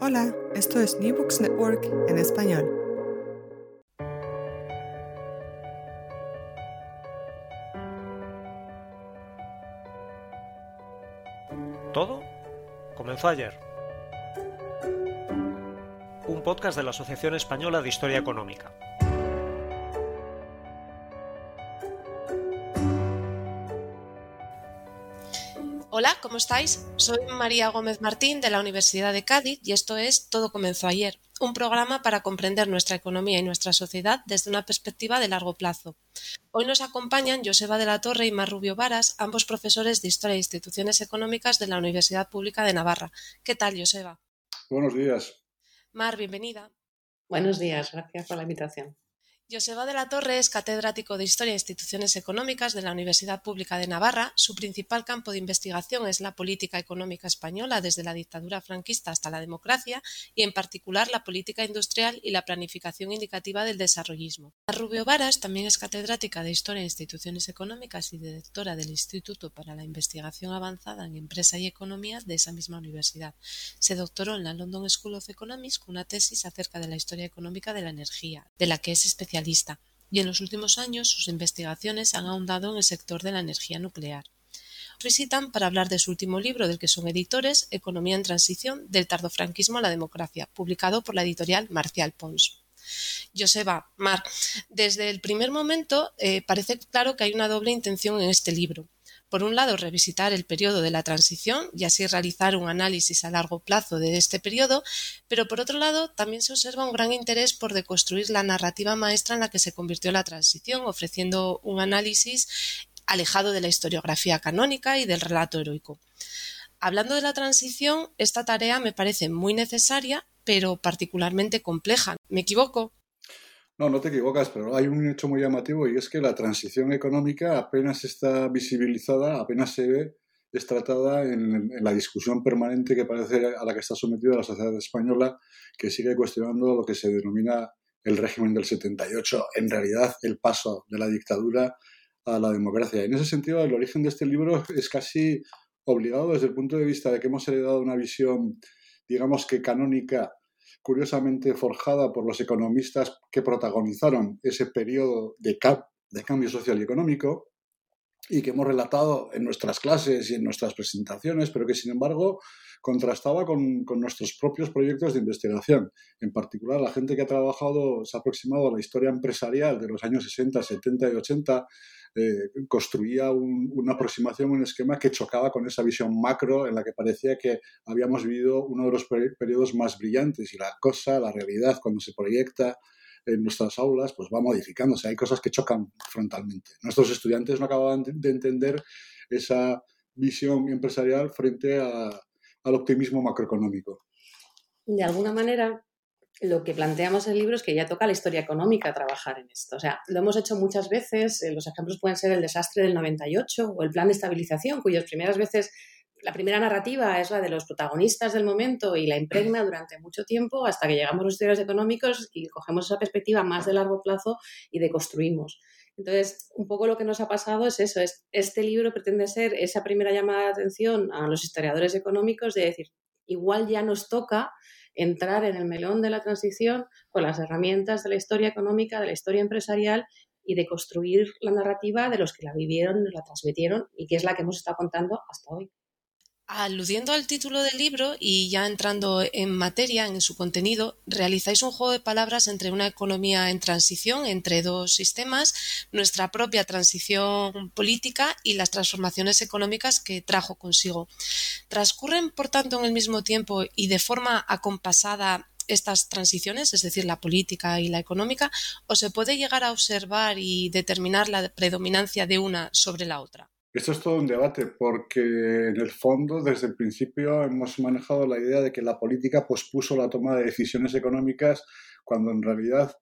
Hola, esto es New Books Network en español. Todo comenzó ayer. Un podcast de la Asociación Española de Historia Económica. Hola, ¿cómo estáis? Soy María Gómez Martín de la Universidad de Cádiz y esto es Todo comenzó ayer, un programa para comprender nuestra economía y nuestra sociedad desde una perspectiva de largo plazo. Hoy nos acompañan Joseba de la Torre y Mar Rubio Varas, ambos profesores de Historia e Instituciones Económicas de la Universidad Pública de Navarra. ¿Qué tal, Joseba? Buenos días. Mar, bienvenida. Buenos días, gracias por la invitación. Joseba de la Torre es catedrático de Historia e Instituciones Económicas de la Universidad Pública de Navarra. Su principal campo de investigación es la política económica española desde la dictadura franquista hasta la democracia y, en particular, la política industrial y la planificación indicativa del desarrollismo. Rubio Varas también es catedrática de Historia e Instituciones Económicas y directora del Instituto para la Investigación Avanzada en Empresa y Economía de esa misma universidad. Se doctoró en la London School of Economics con una tesis acerca de la historia económica de la energía, de la que es especialista y en los últimos años sus investigaciones han ahondado en el sector de la energía nuclear. Visitan para hablar de su último libro del que son editores, Economía en Transición, del tardofranquismo a la democracia, publicado por la editorial Marcial Pons. Joseba, Mar, desde el primer momento eh, parece claro que hay una doble intención en este libro por un lado, revisitar el periodo de la transición y así realizar un análisis a largo plazo de este periodo, pero por otro lado, también se observa un gran interés por deconstruir la narrativa maestra en la que se convirtió la transición, ofreciendo un análisis alejado de la historiografía canónica y del relato heroico. Hablando de la transición, esta tarea me parece muy necesaria, pero particularmente compleja. ¿Me equivoco? No, no te equivocas, pero hay un hecho muy llamativo y es que la transición económica apenas está visibilizada, apenas se ve, es tratada en, la discusión permanente que parece a la que está sometida la sociedad española, que sigue cuestionando lo que se denomina el régimen del 78, en realidad el paso de la dictadura a la democracia. En ese sentido, el origen de este libro es casi obligado desde el punto de vista de que hemos heredado una visión, digamos que canónica curiosamente forjada por los economistas que protagonizaron ese periodo de, de cambio social y económico y que hemos relatado en nuestras clases y en nuestras presentaciones, pero que sin embargo contrastaba con, con, nuestros propios proyectos de investigación. En particular, la gente que ha trabajado, se ha aproximado a la historia empresarial de los años 60, 70 y 80 eh, construía una aproximación, un esquema que chocaba con esa visión macro en la que parecía que habíamos vivido uno de los periodos más brillantes y la cosa, la realidad, cuando se proyecta en nuestras aulas, pues va modificándose. Hay cosas que chocan frontalmente. Nuestros estudiantes no acababan de entender esa visión empresarial frente al optimismo macroeconómico. De alguna manera, lo que planteamos en el libro es que ya toca la historia económica trabajar en esto. O sea, lo hemos hecho muchas veces, eh, los ejemplos pueden ser el desastre del 98 o el plan de estabilización, cuyas primeras veces, la primera narrativa es la de los protagonistas del momento y la impregna durante mucho tiempo hasta que llegamos a los estudios económicos y cogemos esa perspectiva más de largo plazo y deconstruimos. Entonces, un poco lo que nos ha pasado es eso, es, este libro pretende ser esa primera llamada de atención a los historiadores económicos de decir, igual ya nos toca entrar en el melón de la transición con las herramientas de la historia económica, de la historia empresarial y de construir la narrativa de los que la vivieron, la transmitieron y que es la que hemos estado contando hasta hoy. Aludiendo al título del libro y ya entrando en materia, en su contenido, realizáis un juego de palabras entre una economía en transición, entre dos sistemas, nuestra propia transición política y las transformaciones económicas que trajo consigo. ¿Transcurren, por tanto, en el mismo tiempo y de forma acompasada estas transiciones, es decir, la política y la económica, o se puede llegar a observar y determinar la predominancia de una sobre la otra? Esto es todo un debate porque en el fondo desde el principio hemos manejado la idea de que la política pospuso la toma de decisiones económicas cuando en realidad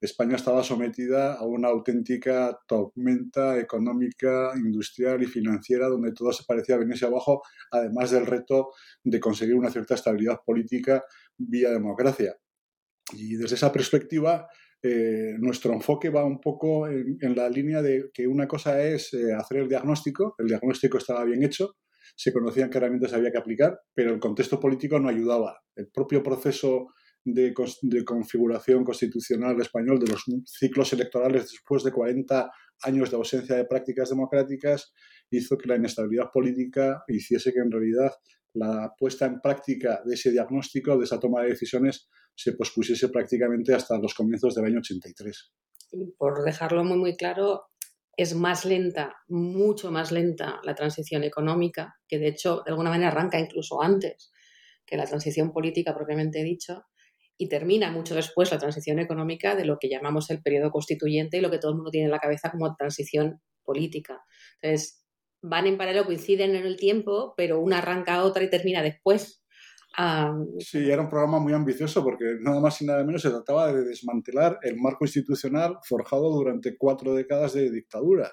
España estaba sometida a una auténtica tormenta económica, industrial y financiera donde todo se parecía venirse abajo, además del reto de conseguir una cierta estabilidad política vía democracia. Y desde esa perspectiva, eh, nuestro enfoque va un poco en, la línea de que una cosa es eh, hacer el diagnóstico, el diagnóstico estaba bien hecho, se conocían qué herramientas había que aplicar, pero el contexto político no ayudaba. El propio proceso de, configuración constitucional español de los ciclos electorales después de 40 años de ausencia de prácticas democráticas hizo que la inestabilidad política hiciese que en realidad la puesta en práctica de ese diagnóstico, de esa toma de decisiones, se pospusiese prácticamente hasta los comienzos del año 83. Y por dejarlo muy, muy claro, es más lenta, mucho más lenta la transición económica, que de hecho de alguna manera arranca incluso antes que la transición política propiamente dicho, y termina mucho después la transición económica de lo que llamamos el periodo constituyente y lo que todo el mundo tiene en la cabeza como transición política. Entonces, van en paralelo, coinciden en el tiempo, pero una arranca a otra y termina después. Sí, era un programa muy ambicioso porque nada más y nada menos se trataba de desmantelar el marco institucional forjado durante cuatro décadas de dictadura.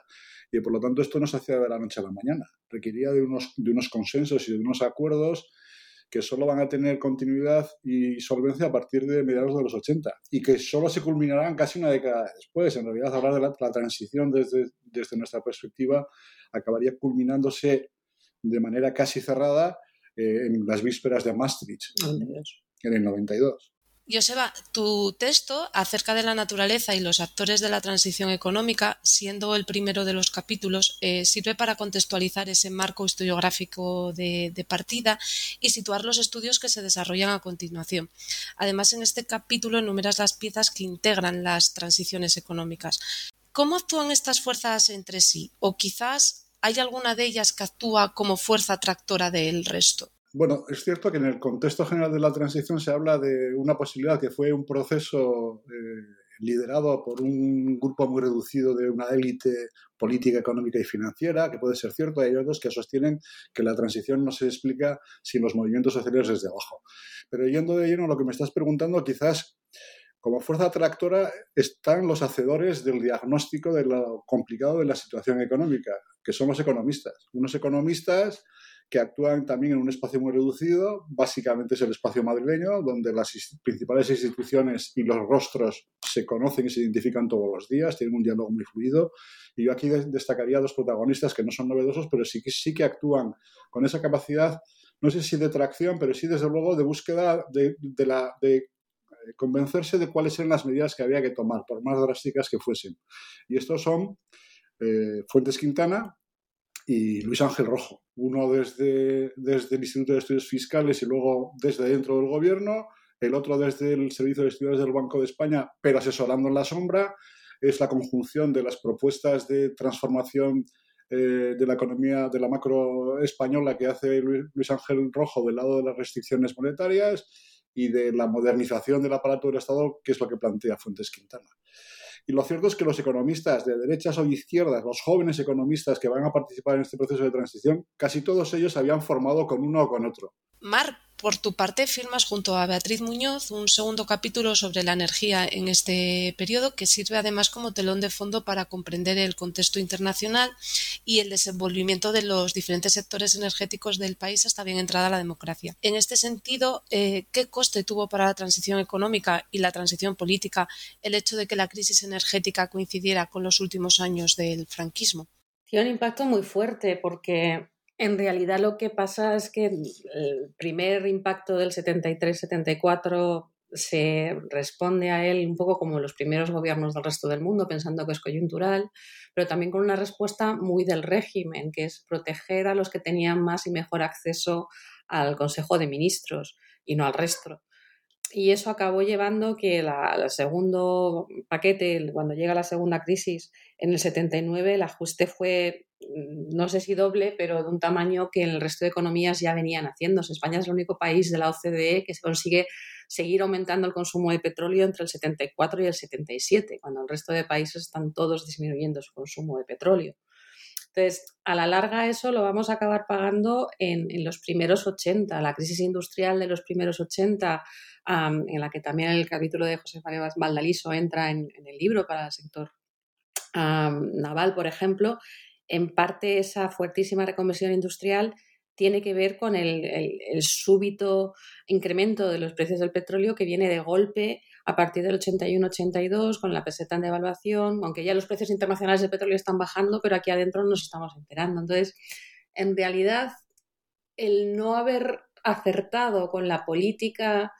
Y por lo tanto esto no se hacía de la noche a la mañana. Requería de unos, de unos consensos y de unos acuerdos que solo van a tener continuidad y solvencia a partir de mediados de los 80 y que solo se culminarán casi una década después. En realidad, hablar de la, transición desde, desde nuestra perspectiva acabaría culminándose de manera casi cerrada eh, en las vísperas de Maastricht, en el 92. Joseba, tu texto acerca de la naturaleza y los actores de la transición económica, siendo el primero de los capítulos, eh, sirve para contextualizar ese marco historiográfico de, partida y situar los estudios que se desarrollan a continuación. Además, en este capítulo enumeras las piezas que integran las transiciones económicas. ¿Cómo actúan estas fuerzas entre sí? ¿O quizás hay alguna de ellas que actúa como fuerza tractora del resto? Bueno, es cierto que en el contexto general de la transición se habla de una posibilidad que fue un proceso eh, liderado por un grupo muy reducido de una élite política, económica y financiera, que puede ser cierto. Hay otros que sostienen que la transición no se explica sin los movimientos sociales desde abajo. Pero yendo de lleno a lo que me estás preguntando, quizás como fuerza tractora están los hacedores del diagnóstico de lo complicado de la situación económica, que son los economistas. Unos economistas que actúan también en un espacio muy reducido, básicamente es el espacio madrileño, donde las principales instituciones y los rostros se conocen y se identifican todos los días, tienen un diálogo muy fluido. Y yo aquí destacaría dos protagonistas que no son novedosos, pero sí sí que actúan con esa capacidad, no sé si de tracción, pero sí desde luego de búsqueda de, la, de convencerse de cuáles eran las medidas que había que tomar, por más drásticas que fuesen. Y estos son eh, Fuentes Quintana, y Luis Ángel Rojo, uno desde, desde el Instituto de Estudios Fiscales y luego desde dentro del gobierno, el otro desde el Servicio de Estudios del Banco de España, pero asesorando en la sombra, es la conjunción de las propuestas de transformación eh, de la economía, de la macro española que hace Luis Ángel Rojo del lado de las restricciones monetarias y de la modernización del aparato del Estado, que es lo que plantea Fuentes Quintana. Y lo cierto es que los economistas de derechas o izquierdas, los jóvenes economistas que van a participar en este proceso de transición, casi todos ellos se habían formado con uno o con otro. Por tu parte, firmas junto a Beatriz Muñoz un segundo capítulo sobre la energía en este periodo que sirve además como telón de fondo para comprender el contexto internacional y el desenvolvimiento de los diferentes sectores energéticos del país hasta bien entrada la democracia. En este sentido, eh, ¿qué coste tuvo para la transición económica y la transición política el hecho de que la crisis energética coincidiera con los últimos años del franquismo? Tiene un impacto muy fuerte porque en realidad lo que pasa es que el primer impacto del 73-74 se responde a él un poco como los primeros gobiernos del resto del mundo, pensando que es coyuntural, pero también con una respuesta muy del régimen, que es proteger a los que tenían más y mejor acceso al Consejo de Ministros y no al resto. Y eso acabó llevando que el segundo paquete, cuando llega la segunda crisis en el 79, el ajuste fue no sé si doble, pero de un tamaño que el resto de economías ya venían haciéndose. España es el único país de la OCDE que se consigue seguir aumentando el consumo de petróleo entre el 74 y el 77, cuando el resto de países están todos disminuyendo su consumo de petróleo. Entonces, a la larga eso lo vamos a acabar pagando en, los primeros 80, la crisis industrial de los primeros 80, en la que también el capítulo de José María Valdaliso entra en, el libro para el sector naval, por ejemplo, en parte esa fuertísima reconversión industrial tiene que ver con el, súbito incremento de los precios del petróleo que viene de golpe a partir del 81-82 con la peseta en devaluación, aunque ya los precios internacionales del petróleo están bajando, pero aquí adentro nos estamos enterando. Entonces, en realidad, el no haber acertado con la política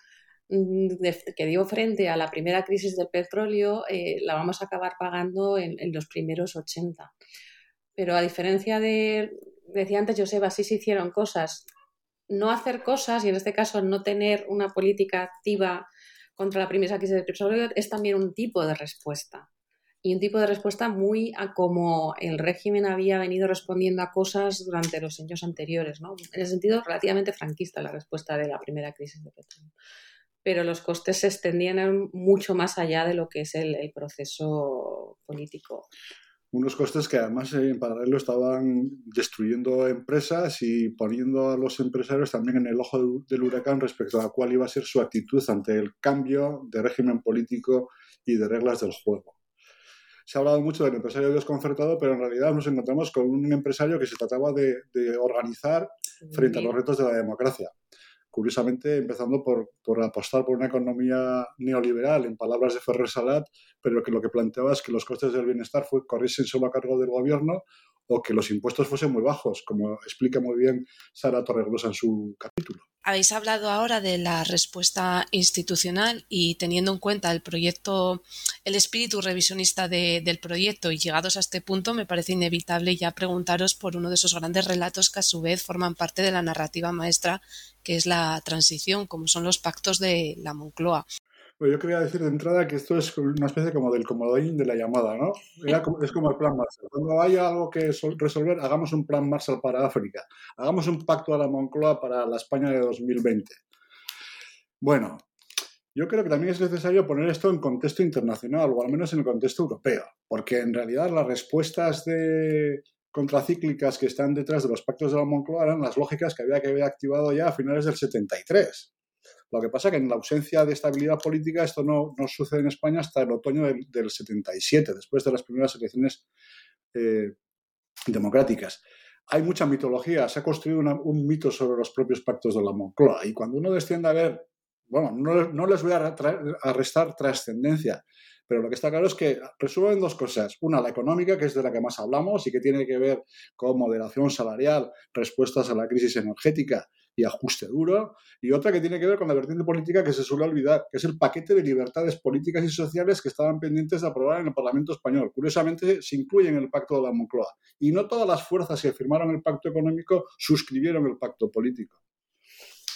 mm, que dio frente a la primera crisis del petróleo, eh, la vamos a acabar pagando en, en los primeros 80. Pero a diferencia de, decía antes Joseba, sí se hicieron cosas. No hacer cosas, y en este caso no tener una política activa contra la primera crisis del petróleo, es también un tipo de respuesta. Y un tipo de respuesta muy a como el régimen había venido respondiendo a cosas durante los años anteriores, ¿no? En el sentido relativamente franquista la respuesta de la primera crisis de petróleo. Pero los costes se extendían mucho más allá de lo que es el proceso político unos costes que además en paralelo estaban destruyendo empresas y poniendo a los empresarios también en el ojo del huracán respecto a cuál iba a ser su actitud ante el cambio de régimen político y de reglas del juego. Se ha hablado mucho del empresario desconcertado, pero en realidad nos encontramos con un empresario que se trataba de, de organizar frente a los retos de la democracia curiosamente empezando por, por, apostar por una economía neoliberal, en palabras de Ferrer Salat, pero que lo que planteaba es que los costes del bienestar fue, corriesen solo a cargo del gobierno o que los impuestos fuesen muy bajos, como explica muy bien Sara Torregrosa en su capítulo. Habéis hablado ahora de la respuesta institucional y teniendo en cuenta el proyecto, el espíritu revisionista del proyecto y llegados a este punto, me parece inevitable ya preguntaros por uno de esos grandes relatos que a su vez forman parte de la narrativa maestra que es la transición, como son los pactos de la Moncloa. Bueno, yo quería decir de entrada que esto es una especie como del comodín de la llamada, ¿no? es como el plan Marshall. Cuando haya algo que resolver, hagamos un plan Marshall para África. Hagamos un pacto a la Moncloa para la España de 2020. Bueno, yo creo que también es necesario poner esto en contexto internacional, o al menos en el contexto europeo, porque en realidad las respuestas contracíclicas que están detrás de los pactos de la Moncloa eran las lógicas que había que haber activado ya a finales del 73. Lo que pasa es que en la ausencia de estabilidad política esto no, no sucede en España hasta el otoño del, 77, después de las primeras elecciones eh, democráticas. Hay mucha mitología, se ha construido un mito sobre los propios pactos de la Moncloa y cuando uno desciende a ver, bueno, no, no les voy a, a restar trascendencia, pero lo que está claro es que resuelven dos cosas. Una, la económica, que es de la que más hablamos y que tiene que ver con moderación salarial, respuestas a la crisis energética y ajuste duro, y otra que tiene que ver con la vertiente política que se suele olvidar, que es el paquete de libertades políticas y sociales que estaban pendientes de aprobar en el Parlamento español. Curiosamente, se incluye en el Pacto de la Moncloa. Y no todas las fuerzas que firmaron el pacto económico suscribieron el pacto político.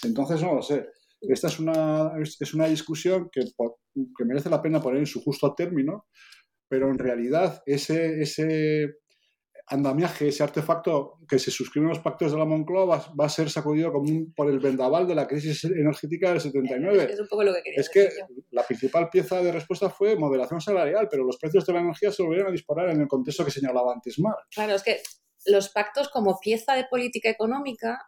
Entonces, no lo sé. Esta es una, es una discusión que, que merece la pena poner en su justo término, pero en realidad ese, ese andamiaje, ese artefacto que se suscribe en los pactos de la Moncloa va, a ser sacudido como por el vendaval de la crisis energética del 79. Es un poco lo que Es que la principal pieza de respuesta fue moderación salarial, pero los precios de la energía se volvieron a disparar en el contexto que señalaba antes Mar. Claro, es que los pactos como pieza de política económica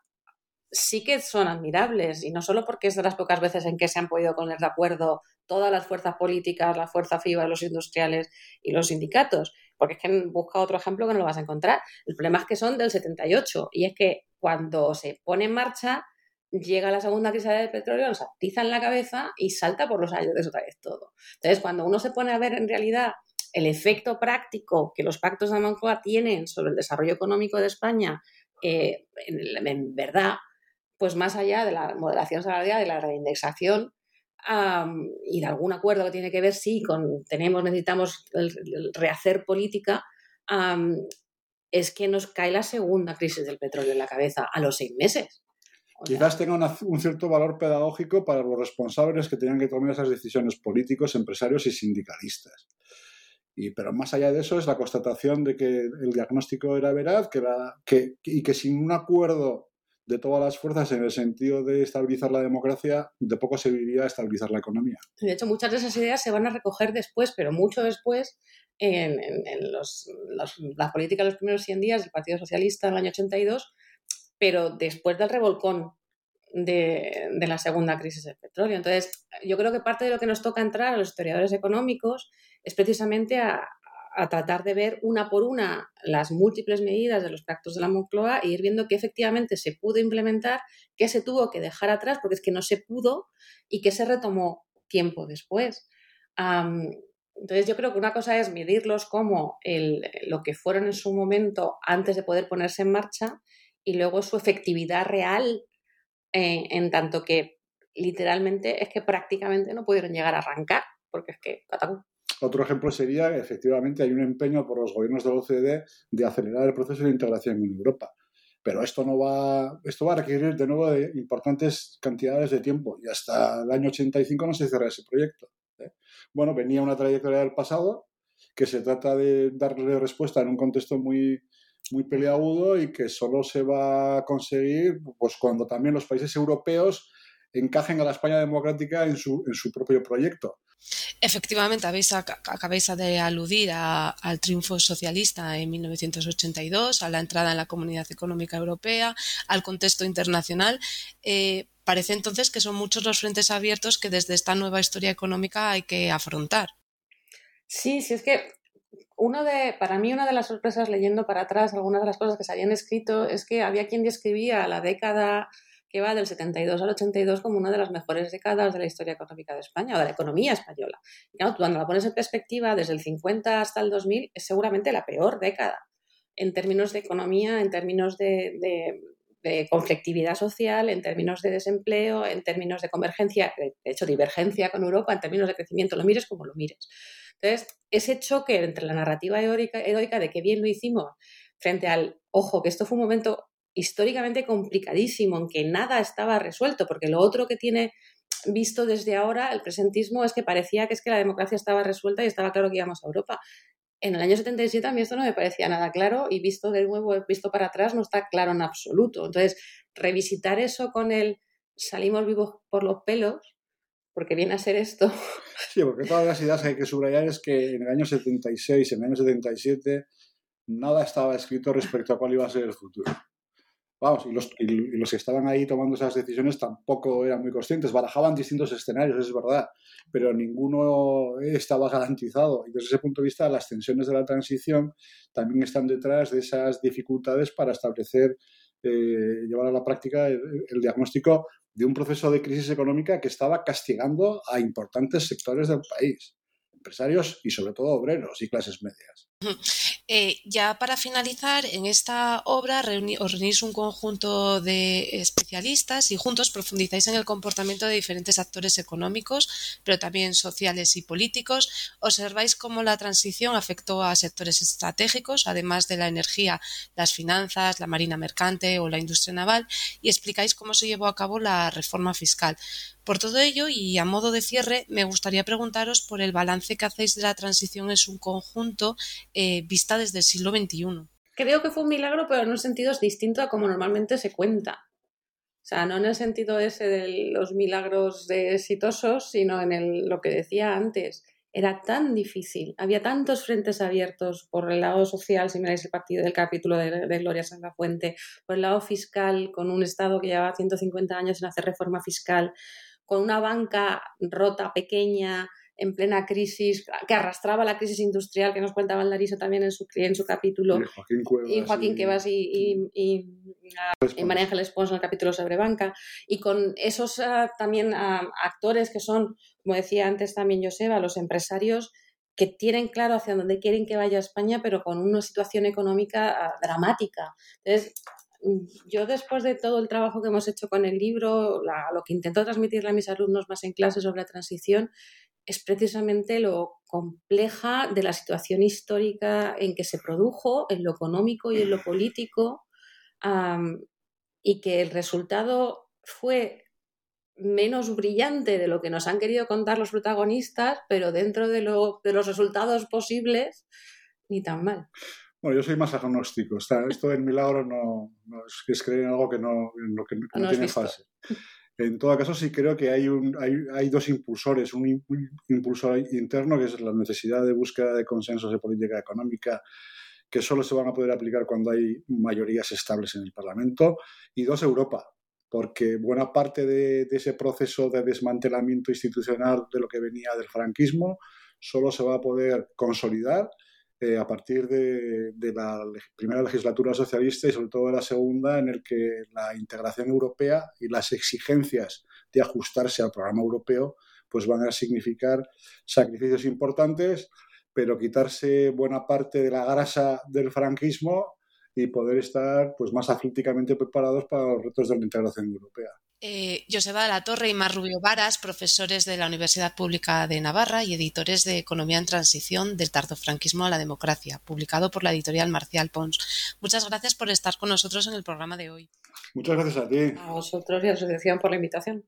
sí que son admirables y no solo porque es de las pocas veces en que se han podido poner de acuerdo todas las fuerzas políticas, la fuerza FIBA, los industriales y los sindicatos, porque es que busca otro ejemplo que no lo vas a encontrar. El problema es que son del 78 y es que cuando se pone en marcha llega la segunda crisis del petróleo, nos atiza en la cabeza y salta por los aires otra vez todo. Entonces, cuando uno se pone a ver en realidad el efecto práctico que los pactos de Moncloa tienen sobre el desarrollo económico de España, eh, en verdad, pues más allá de la moderación salarial, de la reindexación y de algún acuerdo que tiene que ver, sí, con tenemos, necesitamos rehacer política, es que nos cae la segunda crisis del petróleo en la cabeza a los seis meses. Quizás tenga un cierto valor pedagógico para los responsables que tenían que tomar esas decisiones políticos, empresarios y sindicalistas. Y, pero más allá de eso es la constatación de que el diagnóstico era veraz que la, que, y que sin un acuerdo de todas las fuerzas en el sentido de estabilizar la democracia, de poco serviría estabilizar la economía. De hecho, muchas de esas ideas se van a recoger después, pero mucho después, en, los, las políticas de los primeros 100 días del Partido Socialista en el año 82, pero después del revolcón de, de, la segunda crisis del petróleo. Entonces, yo creo que parte de lo que nos toca entrar a los historiadores económicos es precisamente a, a tratar de ver una por una las múltiples medidas de los pactos de la Moncloa e ir viendo qué efectivamente se pudo implementar, qué se tuvo que dejar atrás, porque es que no se pudo y qué se retomó tiempo después. entonces yo creo que una cosa es medirlos como lo que fueron en su momento antes de poder ponerse en marcha y luego su efectividad real eh, en tanto que literalmente es que prácticamente no pudieron llegar a arrancar, porque es que otro ejemplo sería, efectivamente, hay un empeño por los gobiernos de la OCDE de acelerar el proceso de integración en Europa. Pero esto no va, esto va a requerir de nuevo de importantes cantidades de tiempo y hasta el año 85 no se cierra ese proyecto. ¿eh? Bueno, venía una trayectoria del pasado que se trata de darle respuesta en un contexto muy, muy peleagudo y que solo se va a conseguir pues, cuando también los países europeos encajen a la España democrática en su, en su propio proyecto. Efectivamente, habéis, acabáis de aludir al triunfo socialista en 1982, a la entrada en la Comunidad Económica Europea, al contexto internacional. Eh, parece entonces que son muchos los frentes abiertos que desde esta nueva historia económica hay que afrontar. Sí, sí, es que para mí una de las sorpresas leyendo para atrás algunas de las cosas que se habían escrito es que había quien describía la década que va del 72 al 82 como una de las mejores décadas de la historia económica de España o de la economía española. Y cuando la pones en perspectiva, desde el 50 hasta el 2000 es seguramente la peor década en términos de economía, en términos de, conflictividad social, en términos de desempleo, en términos de convergencia, de hecho divergencia con Europa, en términos de crecimiento, lo mires como lo mires. Entonces, ese choque entre la narrativa heroica, heroica de qué bien lo hicimos frente al, ojo, que esto fue un momento históricamente complicadísimo, en que nada estaba resuelto, porque lo otro que tiene visto desde ahora el presentismo es que parecía que es que la democracia estaba resuelta y estaba claro que íbamos a Europa. En el año 77 a mí esto no me parecía nada claro y visto de nuevo, visto para atrás, no está claro en absoluto. Entonces, revisitar eso con el salimos vivos por los pelos, porque viene a ser esto. Sí, porque todas las ideas que hay que subrayar es que en el año 76, en el año 77, nada estaba escrito respecto a cuál iba a ser el futuro. Vamos, y los, que estaban ahí tomando esas decisiones tampoco eran muy conscientes, barajaban distintos escenarios, es verdad, pero ninguno estaba garantizado. Y desde ese punto de vista, las tensiones de la transición también están detrás de esas dificultades para establecer, eh, llevar a la práctica el, el diagnóstico de un proceso de crisis económica que estaba castigando a importantes sectores del país, empresarios y sobre todo obreros y clases medias. Eh, ya para finalizar, en esta obra os reunís un conjunto de especialistas y juntos profundizáis en el comportamiento de diferentes actores económicos, pero también sociales y políticos. Observáis cómo la transición afectó a sectores estratégicos, además de la energía, las finanzas, la marina mercante o la industria naval, y explicáis cómo se llevó a cabo la reforma fiscal. Por todo ello, y a modo de cierre, me gustaría preguntaros por el balance que hacéis de la transición en su conjunto eh, vista desde el siglo XXI. Creo que fue un milagro, pero en un sentido es distinto a como normalmente se cuenta. O sea, no en el sentido ese de los milagros de exitosos, sino en lo que decía antes. Era tan difícil, había tantos frentes abiertos por el lado social, si miráis el partido del capítulo de, de Gloria Fuente, por el lado fiscal, con un Estado que llevaba 150 años sin hacer reforma fiscal, con una banca rota, pequeña, en plena crisis, que arrastraba la crisis industrial que nos contaba Larisa también en su, en su capítulo. Y Joaquín Cuevas. Y Joaquín Cuevas y, y, María Ángeles Pons en el capítulo sobre banca. Y con esos ah, también ah, actores que son, como decía antes también Joseba, los empresarios que tienen claro hacia dónde quieren que vaya España, pero con una situación económica ah, dramática. Entonces, yo después de todo el trabajo que hemos hecho con el libro, lo que intento transmitirle a mis alumnos más en clase sobre la transición, es precisamente lo compleja de la situación histórica en que se produjo, en lo económico y en lo político, y que el resultado fue menos brillante de lo que nos han querido contar los protagonistas, pero dentro de, de los resultados posibles, ni tan mal. Bueno, yo soy más agnóstico. Está, esto del milagro no, es, creer en algo que no, en lo que no, tiene fase. En todo caso, sí creo que hay, un, hay, hay dos impulsores. Un, impulsor interno, que es la necesidad de búsqueda de consensos de política económica, que solo se van a poder aplicar cuando hay mayorías estables en el Parlamento. Y dos, Europa, porque buena parte de, de ese proceso de desmantelamiento institucional de lo que venía del franquismo solo se va a poder consolidar eh, a partir de, la primera legislatura socialista y sobre todo de la segunda, en el que la integración europea y las exigencias de ajustarse al programa europeo pues van a significar sacrificios importantes, pero quitarse buena parte de la grasa del franquismo y poder estar pues más atléticamente preparados para los retos de la integración europea eh, Joseba de la Torre y Mar Rubio Varas, profesores de la Universidad Pública de Navarra y editores de Economía en Transición del tardofranquismo a la democracia, publicado por la editorial Marcial Pons. Muchas gracias por estar con nosotros en el programa de hoy. Muchas gracias a ti. A vosotros y a la asociación por la invitación.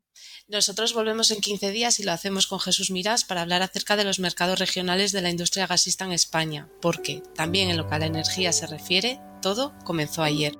Nosotros volvemos en 15 días y lo hacemos con Jesús Miras para hablar acerca de los mercados regionales de la industria gasista en España, porque también en lo que a la energía se refiere, todo comenzó ayer.